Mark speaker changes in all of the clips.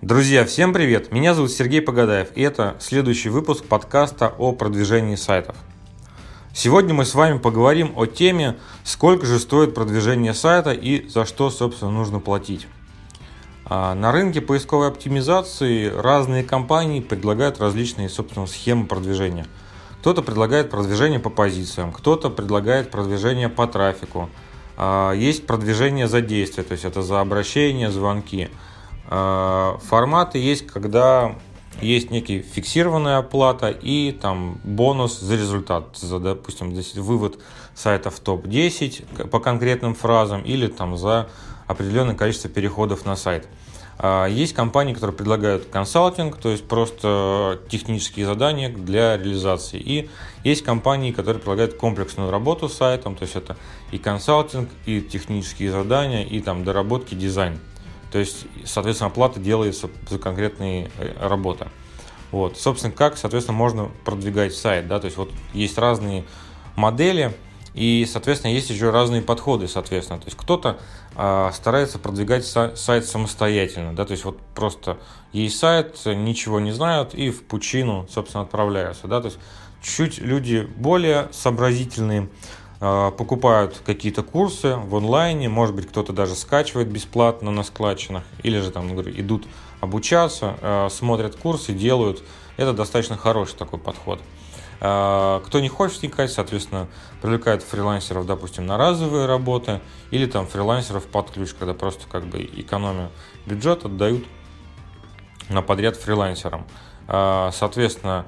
Speaker 1: Друзья, всем привет! Меня зовут Сергей Погадаев, и это следующий выпуск подкаста о продвижении сайтов. Сегодня мы с вами поговорим о теме, сколько же стоит продвижение сайта и за что, собственно, нужно платить. А, на рынке поисковой оптимизации разные компании предлагают различные, собственно, схемы продвижения. Кто-то предлагает продвижение по позициям, кто-то предлагает продвижение по трафику. А, есть продвижение за действие, то есть это за обращение, звонки – а, форматы есть, когда есть некий фиксированная оплата и там бонус за результат, за, допустим, вывод сайта в топ-10 по конкретным фразам или там за определенное количество переходов на сайт. А, есть компании, которые предлагают консалтинг, то есть просто технические задания для реализации. И есть компании, которые предлагают комплексную работу с сайтом, то есть это и консалтинг, и технические задания, и там доработки, дизайн. То есть, соответственно, оплата делается за конкретные э, работы. Вот. Собственно, как, соответственно, можно продвигать сайт, да, то есть вот есть разные модели, и, соответственно, есть еще разные подходы, соответственно. То есть кто-то э, старается продвигать сайт самостоятельно, да, то есть вот просто есть сайт, ничего не знают и в пучину, собственно, отправляются, да, то есть чуть люди более сообразительные, а, покупают какие-то курсы в онлайне, может быть, кто-то даже скачивает бесплатно на складчинах, или же там, говорю, идут обучаться, а, смотрят курсы, делают. Это достаточно хороший такой подход. Кто не хочет вникать, соответственно, привлекает фрилансеров, допустим, на разовые работы, или там фрилансеров под ключ, когда просто как бы экономия бюджет отдают на подряд фрилансерам. Соответственно,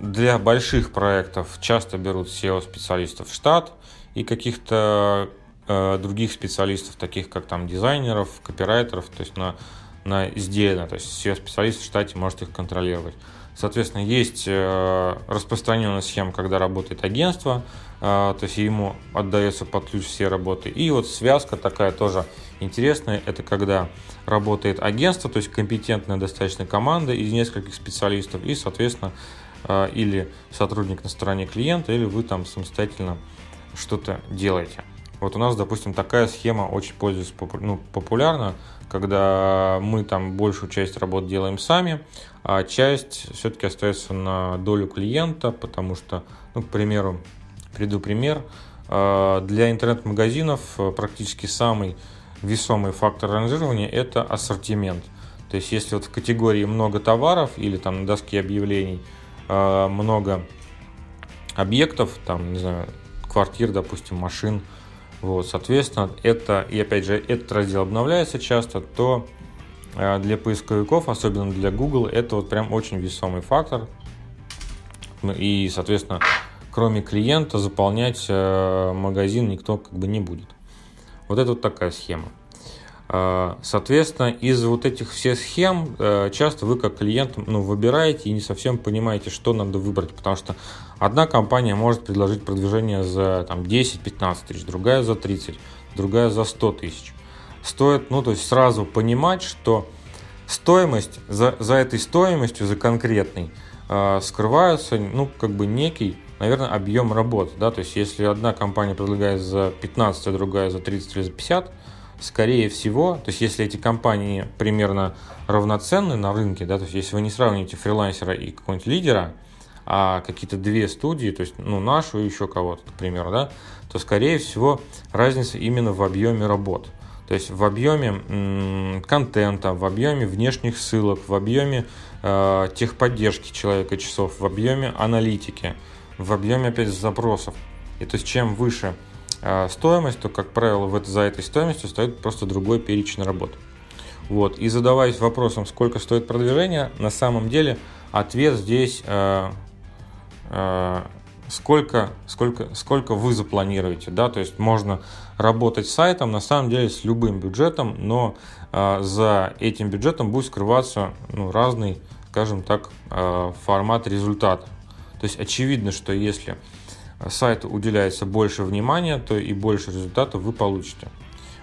Speaker 1: для больших проектов часто берут SEO-специалистов в штат и каких-то э, других специалистов, таких как там дизайнеров, копирайтеров, то есть на, на изделия, то есть SEO-специалист в штате может их контролировать. Соответственно, есть э, распространенная схема, когда работает агентство, э, то есть ему отдается под ключ все работы. И вот связка такая тоже интересная, это когда работает агентство, то есть компетентная достаточно команда из нескольких специалистов, и, соответственно, а, или сотрудник на стороне клиента, или вы там самостоятельно что-то делаете. Вот у нас, допустим, такая схема очень пользуется ну, популярна, когда мы там большую часть работ делаем сами, а часть все-таки остается на долю клиента, потому что, ну, к примеру, приду пример, а, для интернет-магазинов э, практически самый весомый фактор ранжирования – это ассортимент. То есть, если вот в категории много товаров или там на доске объявлений – Э, много объектов, там, не знаю, квартир, допустим, машин. Вот, соответственно, это, и опять же, этот раздел обновляется часто, то э, для поисковиков, особенно для Google, это вот прям очень весомый фактор. Ну, и, соответственно, кроме клиента заполнять э, магазин никто как бы не будет. Вот это вот такая схема. А, соответственно, из вот этих всех схем э, часто вы как клиент ну, выбираете и не совсем понимаете, что надо выбрать, потому что одна компания может предложить продвижение за там, 10-15 тысяч, другая за 30, другая за 100 тысяч. Стоит, ну, то есть сразу понимать, что стоимость, за, за этой стоимостью, за конкретной, э, скрывается, ну, как бы некий, наверное, объем работы, да, то есть если одна компания предлагает за 15, а другая за 30 или за 50, скорее всего, то есть если эти компании примерно равноценны на рынке, да, то есть если вы не сравните фрилансера и какого-нибудь лидера, а какие-то две студии, то есть ну, нашу и еще кого-то, к примеру, да, то скорее всего разница именно в объеме работ. То есть в объеме м- контента, в объеме внешних ссылок, в объеме э, техподдержки человека часов, в объеме аналитики, в объеме опять запросов. И то есть чем выше стоимость, то, как правило, в, за этой стоимостью стоит просто другой перечень работ. Вот. И задаваясь вопросом, сколько стоит продвижение, на самом деле ответ здесь э, э, сколько, сколько, сколько вы запланируете. Да? То есть можно работать с сайтом на самом деле с любым бюджетом, но э, за этим бюджетом будет скрываться ну, разный, скажем так, э, формат результата. То есть очевидно, что если сайту уделяется больше внимания, то и больше результатов вы получите.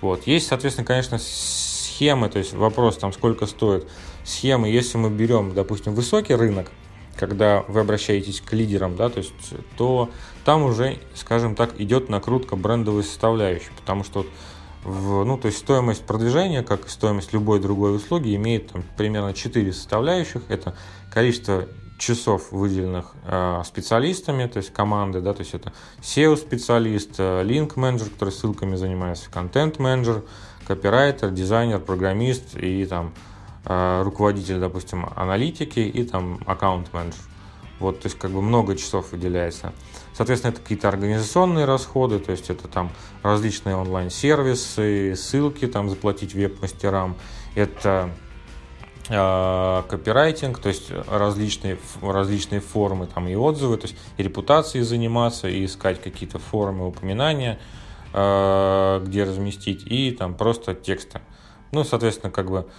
Speaker 1: Вот. Есть, соответственно, конечно, схемы, то есть вопрос там, сколько стоит схемы, если мы берем, допустим, высокий рынок, когда вы обращаетесь к лидерам, да, то есть, то там уже, скажем так, идет накрутка брендовой составляющей, потому что в, ну, то есть стоимость продвижения, как и стоимость любой другой услуги, имеет там, примерно 4 составляющих. Это количество часов, выделенных э, специалистами, то есть команды, да, то есть это SEO-специалист, э, линк-менеджер, который ссылками занимается, контент-менеджер, копирайтер, дизайнер, программист и там э, руководитель, допустим, аналитики и там аккаунт-менеджер. Вот, то есть как бы много часов выделяется. Соответственно, это какие-то организационные расходы, то есть это там различные онлайн-сервисы, ссылки там заплатить веб-мастерам, это копирайтинг, то есть различные, различные формы там и отзывы, то есть и репутацией заниматься, и искать какие-то формы упоминания, э, где разместить, и там просто тексты. Ну, соответственно, как бы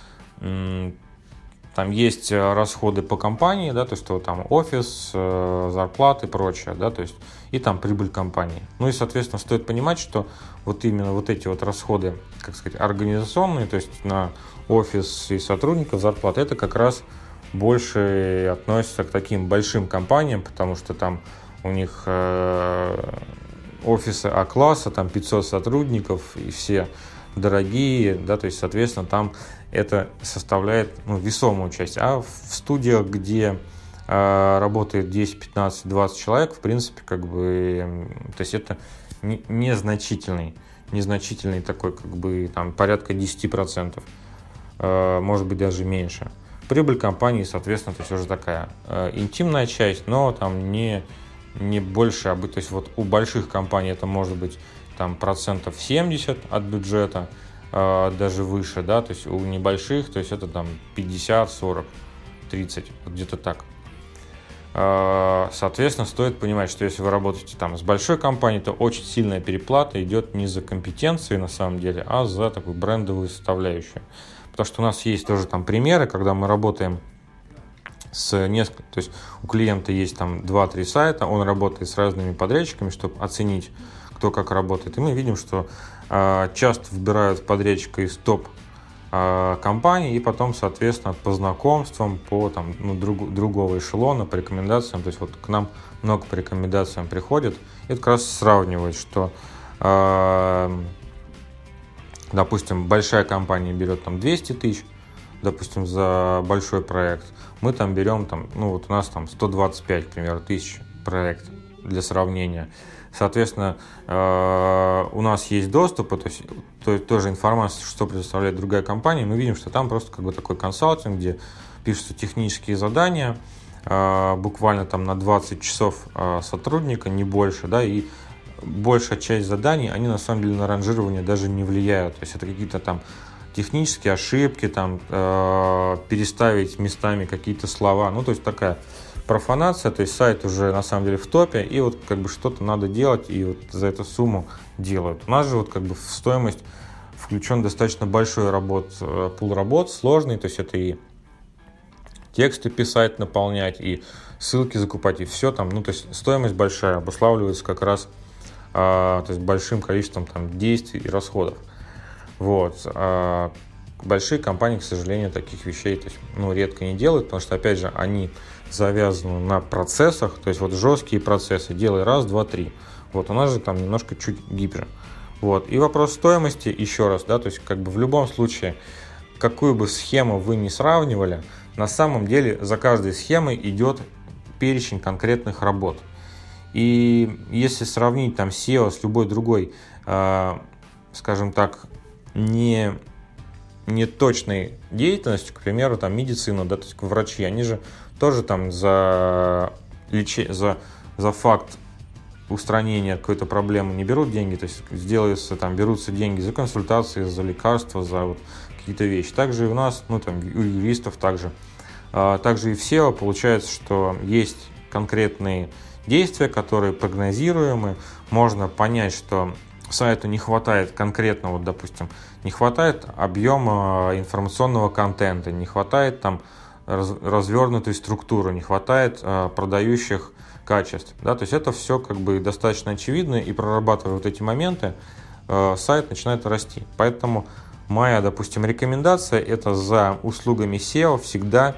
Speaker 1: там есть э, расходы по компании, да, то есть там офис, э, зарплаты и прочее, да, то есть и там прибыль компании. Ну и, соответственно, стоит понимать, что вот именно вот эти вот расходы, как сказать, организационные, то есть на офис и сотрудников зарплаты, это как раз больше относится к таким большим компаниям, потому что там у них э, офисы А-класса, там 500 сотрудников и все дорогие, да, то есть, соответственно, там это составляет ну, весомую часть. А в студиях, где э, работает 10, 15, 20 человек, в принципе, как бы, то есть это не, незначительный, незначительный такой, как бы, там, порядка 10%, э, может быть, даже меньше. Прибыль компании, соответственно, то есть уже такая э, интимная часть, но там не, не больше, а то есть вот у больших компаний это может быть там процентов 70 от бюджета, э, даже выше, да, то есть у небольших, то есть это там 50, 40, 30, вот где-то так. Э, соответственно, стоит понимать, что если вы работаете там с большой компанией, то очень сильная переплата идет не за компетенции на самом деле, а за такую брендовую составляющую. Потому что у нас есть тоже там примеры, когда мы работаем с несколькими, то есть у клиента есть там 2-3 сайта, он работает с разными подрядчиками, чтобы оценить кто как работает. И мы видим, что э, часто выбирают подрядчика из топ э, компаний и потом, соответственно, по знакомствам, по там, ну, друг, другого эшелона, по рекомендациям, то есть вот к нам много по рекомендациям приходит, и это как раз сравнивает, что э, допустим, большая компания берет там 200 тысяч, допустим, за большой проект, мы там берем, там, ну вот у нас там 125, к примеру, тысяч проект для сравнения. Соответственно, э, у нас есть доступ, то есть то, тоже информация, что предоставляет другая компания. Мы видим, что там просто как бы такой консалтинг, где пишутся технические задания, э, буквально там на 20 часов э, сотрудника, не больше, да, и большая часть заданий, они на самом деле на ранжирование даже не влияют. То есть это какие-то там технические ошибки, там переставить местами какие-то слова, ну то есть такая профанация, то есть сайт уже на самом деле в топе, и вот как бы что-то надо делать, и вот за эту сумму делают. У нас же вот как бы в стоимость включен достаточно большой работ, э, пул работ, сложный, то есть это и тексты писать, наполнять, и ссылки закупать, и все там, ну то есть стоимость большая, обуславливается как раз а, то есть большим количеством там действий и расходов. Вот. А, большие компании, к сожалению, таких вещей то есть, ну, редко не делают, потому что, опять же, они завязаны на процессах, то есть вот жесткие процессы, делай раз, два, три. Вот у нас же там немножко чуть гибже. Вот. И вопрос стоимости еще раз, да, то есть как бы в любом случае, какую бы схему вы не сравнивали, на самом деле за каждой схемой идет перечень конкретных работ. И если сравнить там SEO с любой другой, э, скажем так, не неточной деятельностью, к примеру, там медицина, да, то есть врачи, они же тоже там за, лечи, за, за факт устранения какой-то проблемы не берут деньги, то есть сделаются, там, берутся деньги за консультации, за лекарства, за вот какие-то вещи. Также и у нас, ну, там, у юристов также. А, также и в SEO получается, что есть конкретные действия, которые прогнозируемы. Можно понять, что сайту не хватает конкретно, вот, допустим, не хватает объема информационного контента, не хватает там раз, развернутой структуры, не хватает э, продающих качеств. Да? То есть это все как бы достаточно очевидно, и прорабатывая вот эти моменты, э, сайт начинает расти. Поэтому моя, допустим, рекомендация это за услугами SEO всегда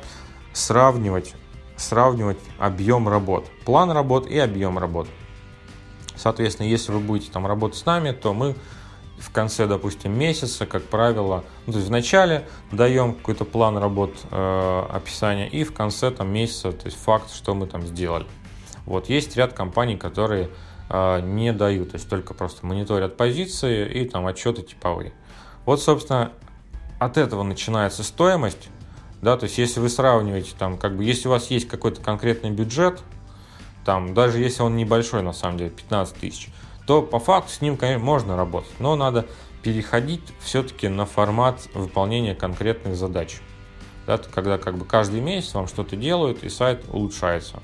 Speaker 1: сравнивать сравнивать объем работ, план работ и объем работ. Соответственно, если вы будете там работать с нами, то мы в конце, допустим, месяца, как правило, ну, то есть в начале даем какой-то план работ, э, описание, и в конце там месяца, то есть факт, что мы там сделали. Вот есть ряд компаний, которые э, не дают, то есть только просто мониторят позиции и там отчеты типовые. Вот, собственно, от этого начинается стоимость, да, то есть если вы сравниваете там, как бы, если у вас есть какой-то конкретный бюджет, там, даже если он небольшой, на самом деле, 15 тысяч, то по факту с ним, конечно, можно работать, но надо переходить все-таки на формат выполнения конкретных задач. Да, когда как бы каждый месяц вам что-то делают и сайт улучшается.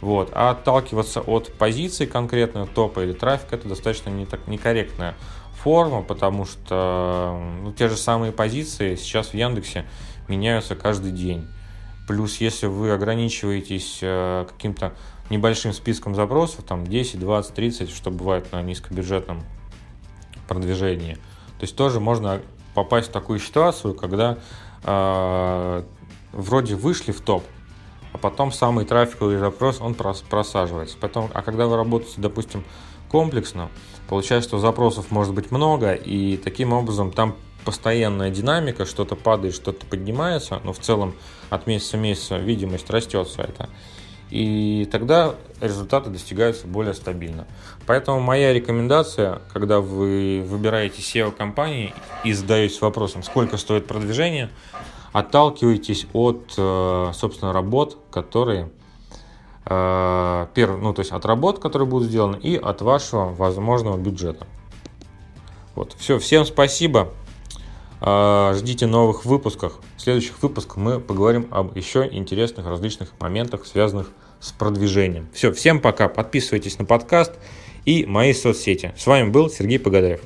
Speaker 1: Вот. А отталкиваться от позиции конкретного топа или трафика это достаточно не так, некорректная форма, потому что ну, те же самые позиции сейчас в Яндексе меняются каждый день. Плюс, если вы ограничиваетесь э, каким-то небольшим списком запросов, там 10, 20, 30, что бывает на низкобюджетном продвижении. То есть тоже можно попасть в такую ситуацию, когда э, вроде вышли в топ, а потом самый трафиковый запрос, он просаживается. Потом, а когда вы работаете, допустим, комплексно, получается, что запросов может быть много, и таким образом там постоянная динамика, что-то падает, что-то поднимается, но в целом от месяца к месяцу видимость растет сайта. И тогда результаты достигаются более стабильно. Поэтому моя рекомендация, когда вы выбираете SEO-компании и задаетесь вопросом, сколько стоит продвижение, отталкивайтесь от, э, собственно, работ, которые э, ну, то есть от работ, которые будут сделаны, и от вашего возможного бюджета. Вот. Все, всем спасибо. Э, ждите новых выпусков. В следующих выпусках мы поговорим об еще интересных различных моментах, связанных с продвижением. Все, всем пока. Подписывайтесь на подкаст и мои соцсети. С вами был Сергей Погадаев.